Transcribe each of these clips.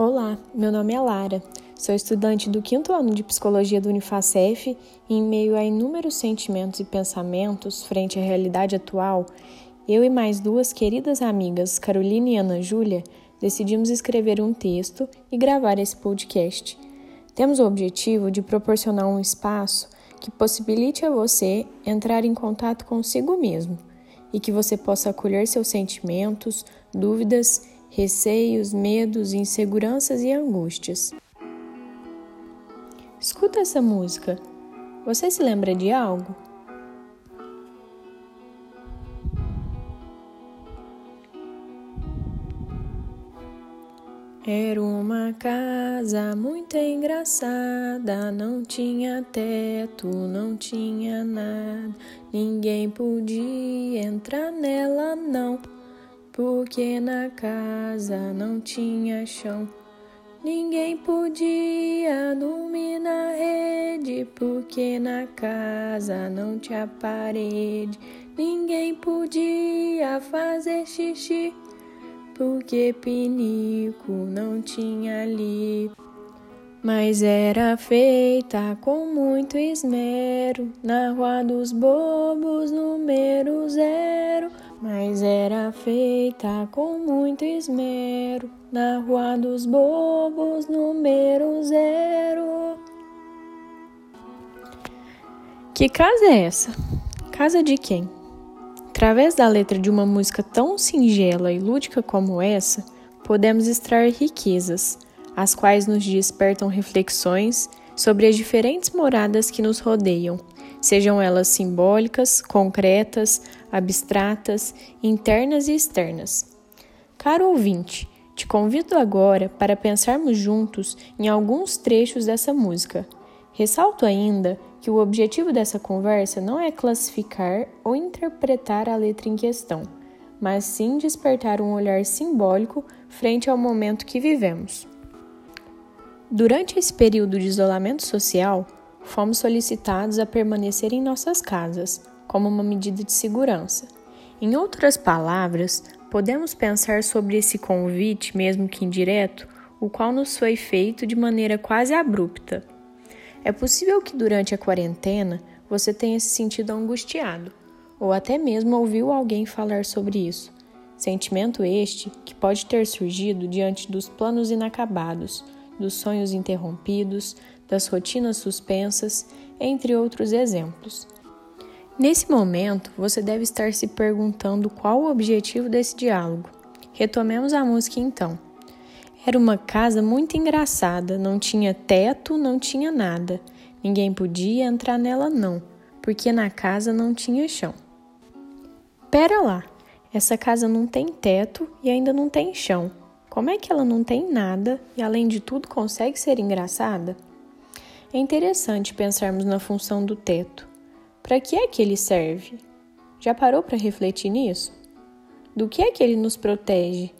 Olá, meu nome é Lara. Sou estudante do quinto ano de psicologia do Unifacef e, em meio a inúmeros sentimentos e pensamentos frente à realidade atual, eu e mais duas queridas amigas, Carolina e Ana Júlia, decidimos escrever um texto e gravar esse podcast. Temos o objetivo de proporcionar um espaço que possibilite a você entrar em contato consigo mesmo e que você possa acolher seus sentimentos, dúvidas, receios, medos, inseguranças e angústias. Escuta essa música. Você se lembra de algo? Era uma casa muito engraçada, não tinha teto, não tinha nada, ninguém podia entrar nela, não, porque na casa não tinha chão. Ninguém podia dormir na rede, porque na casa não tinha parede. Ninguém podia fazer xixi porque pinico não tinha ali. Mas era feita com muito esmero na Rua dos Bobos, número zero. Mas era feita com muito esmero na Rua dos Bobos, número zero. Que casa é essa? Casa de quem? Através da letra de uma música tão singela e lúdica como essa, podemos extrair riquezas, as quais nos despertam reflexões sobre as diferentes moradas que nos rodeiam, sejam elas simbólicas, concretas, abstratas, internas e externas. Caro ouvinte, te convido agora para pensarmos juntos em alguns trechos dessa música. Ressalto ainda que o objetivo dessa conversa não é classificar ou interpretar a letra em questão, mas sim despertar um olhar simbólico frente ao momento que vivemos. Durante esse período de isolamento social, fomos solicitados a permanecer em nossas casas, como uma medida de segurança. Em outras palavras, podemos pensar sobre esse convite, mesmo que indireto, o qual nos foi feito de maneira quase abrupta é possível que durante a quarentena você tenha se sentido angustiado, ou até mesmo ouviu alguém falar sobre isso. Sentimento este que pode ter surgido diante dos planos inacabados, dos sonhos interrompidos, das rotinas suspensas, entre outros exemplos. Nesse momento, você deve estar se perguntando qual o objetivo desse diálogo. Retomemos a música então. Era uma casa muito engraçada, não tinha teto, não tinha nada. Ninguém podia entrar nela, não, porque na casa não tinha chão. Pera lá, essa casa não tem teto e ainda não tem chão. Como é que ela não tem nada e, além de tudo, consegue ser engraçada? É interessante pensarmos na função do teto. Para que é que ele serve? Já parou para refletir nisso? Do que é que ele nos protege?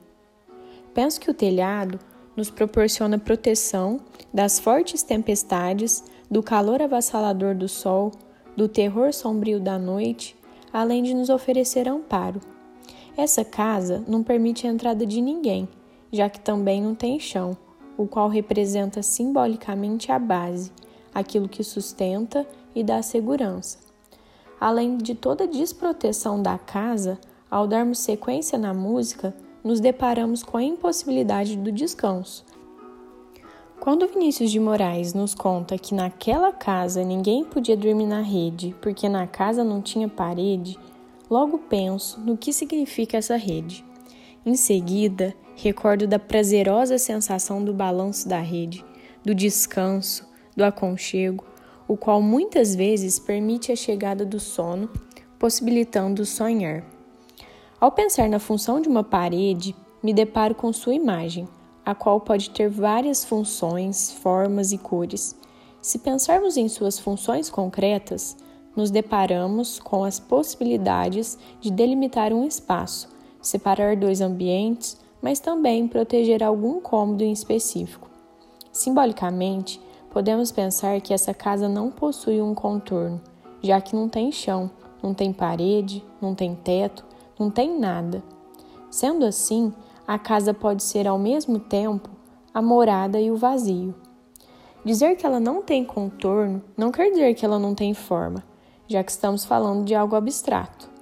Penso que o telhado nos proporciona proteção das fortes tempestades, do calor avassalador do sol, do terror sombrio da noite, além de nos oferecer amparo. Essa casa não permite a entrada de ninguém, já que também não tem chão, o qual representa simbolicamente a base, aquilo que sustenta e dá segurança. Além de toda a desproteção da casa, ao darmos sequência na música, nos deparamos com a impossibilidade do descanso. Quando Vinícius de Moraes nos conta que naquela casa ninguém podia dormir na rede porque na casa não tinha parede, logo penso no que significa essa rede. Em seguida, recordo da prazerosa sensação do balanço da rede, do descanso, do aconchego, o qual muitas vezes permite a chegada do sono, possibilitando sonhar. Ao pensar na função de uma parede, me deparo com sua imagem, a qual pode ter várias funções, formas e cores. Se pensarmos em suas funções concretas, nos deparamos com as possibilidades de delimitar um espaço, separar dois ambientes, mas também proteger algum cômodo em específico. Simbolicamente, podemos pensar que essa casa não possui um contorno, já que não tem chão, não tem parede, não tem teto, não tem nada. Sendo assim, a casa pode ser ao mesmo tempo a morada e o vazio. Dizer que ela não tem contorno não quer dizer que ela não tem forma, já que estamos falando de algo abstrato.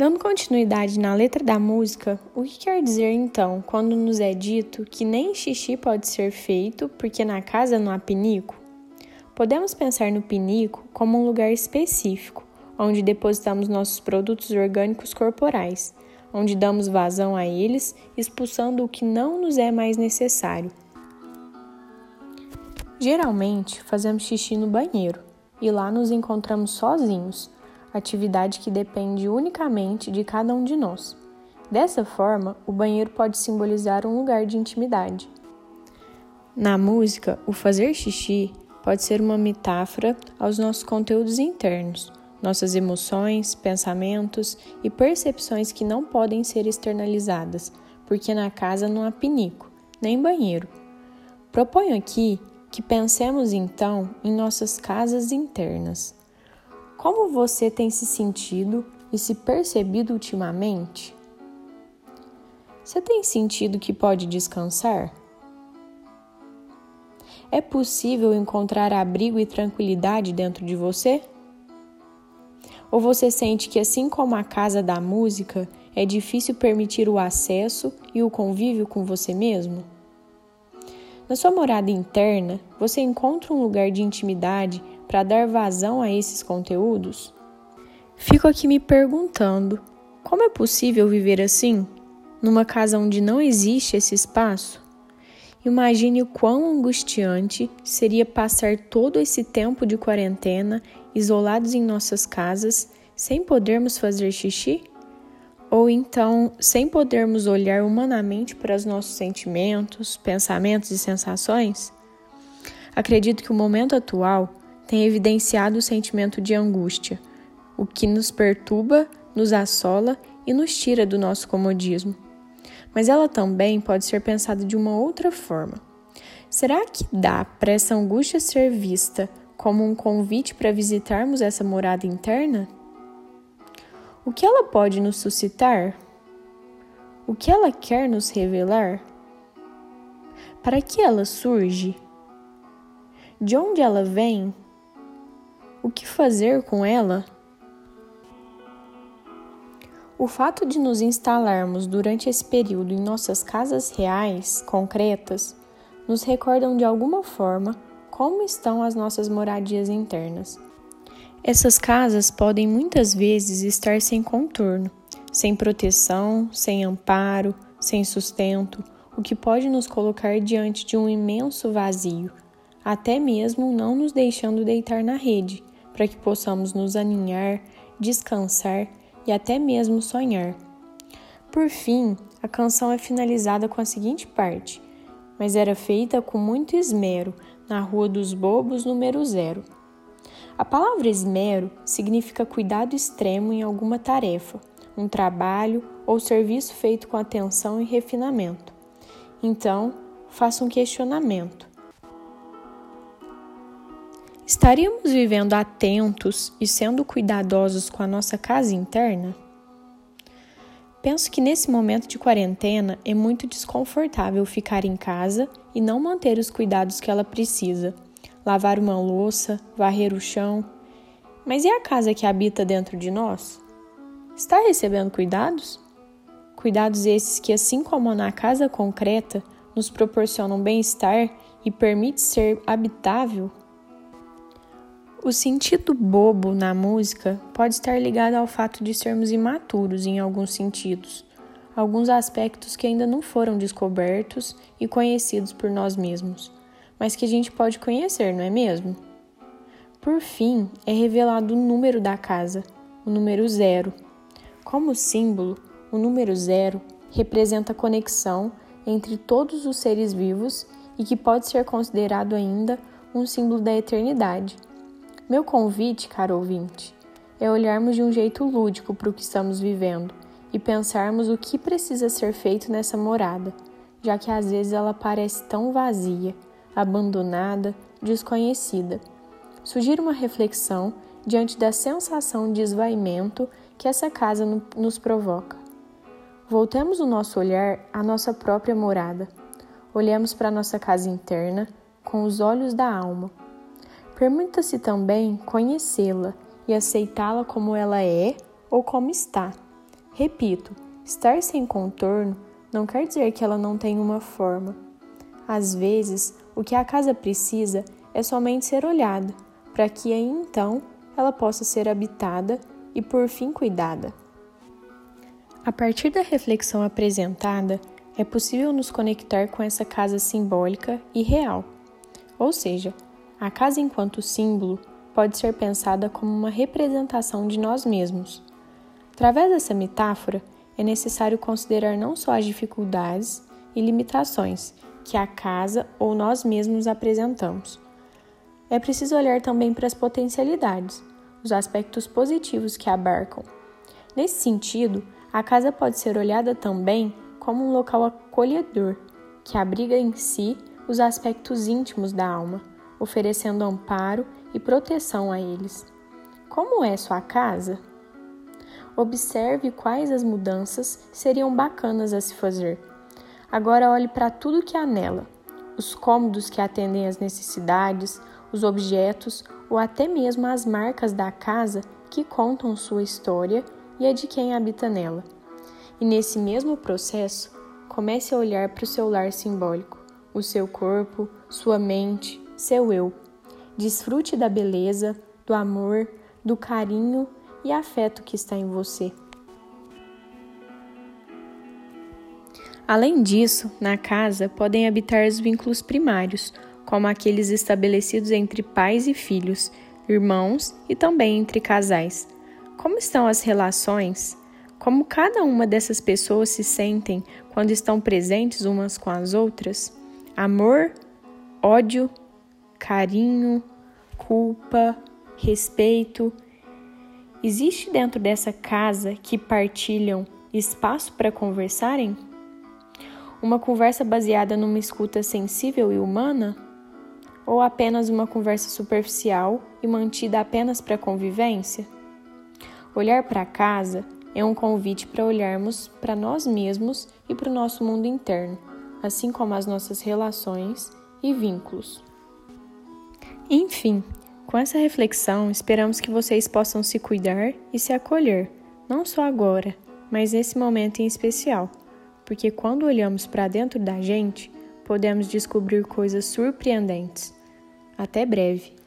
Dando continuidade na letra da música, o que quer dizer então quando nos é dito que nem xixi pode ser feito porque na casa não há pinico? Podemos pensar no pinico como um lugar específico, onde depositamos nossos produtos orgânicos corporais, onde damos vazão a eles, expulsando o que não nos é mais necessário. Geralmente, fazemos xixi no banheiro e lá nos encontramos sozinhos atividade que depende unicamente de cada um de nós. Dessa forma, o banheiro pode simbolizar um lugar de intimidade. Na música, o fazer xixi pode ser uma metáfora aos nossos conteúdos internos, nossas emoções, pensamentos e percepções que não podem ser externalizadas, porque na casa não há pinico, nem banheiro. Proponho aqui que pensemos então em nossas casas internas. Como você tem se sentido e se percebido ultimamente? Você tem sentido que pode descansar? É possível encontrar abrigo e tranquilidade dentro de você? Ou você sente que, assim como a casa da música, é difícil permitir o acesso e o convívio com você mesmo? Na sua morada interna, você encontra um lugar de intimidade para dar vazão a esses conteúdos? Fico aqui me perguntando: como é possível viver assim, numa casa onde não existe esse espaço? Imagine o quão angustiante seria passar todo esse tempo de quarentena isolados em nossas casas, sem podermos fazer xixi? Ou então, sem podermos olhar humanamente para os nossos sentimentos, pensamentos e sensações? Acredito que o momento atual tem evidenciado o sentimento de angústia, o que nos perturba, nos assola e nos tira do nosso comodismo. Mas ela também pode ser pensada de uma outra forma. Será que dá para essa angústia ser vista como um convite para visitarmos essa morada interna? O que ela pode nos suscitar? O que ela quer nos revelar? Para que ela surge? De onde ela vem? O que fazer com ela? O fato de nos instalarmos durante esse período em nossas casas reais, concretas, nos recordam de alguma forma como estão as nossas moradias internas. Essas casas podem muitas vezes estar sem contorno, sem proteção, sem amparo, sem sustento, o que pode nos colocar diante de um imenso vazio, até mesmo não nos deixando deitar na rede, para que possamos nos aninhar, descansar e até mesmo sonhar. Por fim, a canção é finalizada com a seguinte parte: mas era feita com muito esmero na Rua dos Bobos, número zero. A palavra esmero significa cuidado extremo em alguma tarefa, um trabalho ou serviço feito com atenção e refinamento. Então, faça um questionamento. Estaríamos vivendo atentos e sendo cuidadosos com a nossa casa interna? Penso que nesse momento de quarentena é muito desconfortável ficar em casa e não manter os cuidados que ela precisa. Lavar uma louça, varrer o chão. Mas e a casa que habita dentro de nós? Está recebendo cuidados? Cuidados esses que, assim como na casa concreta, nos proporcionam bem-estar e permite ser habitável o sentido bobo na música pode estar ligado ao fato de sermos imaturos em alguns sentidos, alguns aspectos que ainda não foram descobertos e conhecidos por nós mesmos, mas que a gente pode conhecer, não é mesmo? Por fim, é revelado o número da casa, o número zero. Como símbolo, o número zero representa a conexão entre todos os seres vivos e que pode ser considerado ainda um símbolo da eternidade. Meu convite, caro ouvinte, é olharmos de um jeito lúdico para o que estamos vivendo e pensarmos o que precisa ser feito nessa morada, já que às vezes ela parece tão vazia, abandonada, desconhecida. Sugiro uma reflexão diante da sensação de esvaimento que essa casa nos provoca. Voltemos o nosso olhar à nossa própria morada. Olhemos para nossa casa interna com os olhos da alma. Permita-se também conhecê-la e aceitá-la como ela é ou como está. Repito, estar sem contorno não quer dizer que ela não tem uma forma. Às vezes, o que a casa precisa é somente ser olhada, para que aí então ela possa ser habitada e por fim cuidada. A partir da reflexão apresentada, é possível nos conectar com essa casa simbólica e real. Ou seja, a casa enquanto símbolo pode ser pensada como uma representação de nós mesmos. Através dessa metáfora, é necessário considerar não só as dificuldades e limitações que a casa ou nós mesmos apresentamos. É preciso olhar também para as potencialidades, os aspectos positivos que abarcam. Nesse sentido, a casa pode ser olhada também como um local acolhedor, que abriga em si os aspectos íntimos da alma, oferecendo amparo e proteção a eles. Como é sua casa? Observe quais as mudanças seriam bacanas a se fazer. Agora olhe para tudo que há nela: os cômodos que atendem às necessidades, os objetos ou até mesmo as marcas da casa que contam sua história e a de quem habita nela. E nesse mesmo processo, comece a olhar para o seu lar simbólico, o seu corpo, sua mente, seu eu. Desfrute da beleza, do amor, do carinho e afeto que está em você. Além disso, na casa podem habitar os vínculos primários, como aqueles estabelecidos entre pais e filhos, irmãos e também entre casais. Como estão as relações? Como cada uma dessas pessoas se sentem quando estão presentes umas com as outras? Amor, ódio, carinho, culpa, respeito. Existe dentro dessa casa que partilham espaço para conversarem? Uma conversa baseada numa escuta sensível e humana? Ou apenas uma conversa superficial e mantida apenas para convivência? Olhar para casa é um convite para olharmos para nós mesmos e para o nosso mundo interno, assim como as nossas relações e vínculos. Enfim, com essa reflexão, esperamos que vocês possam se cuidar e se acolher, não só agora, mas nesse momento em especial, porque quando olhamos para dentro da gente, podemos descobrir coisas surpreendentes. Até breve!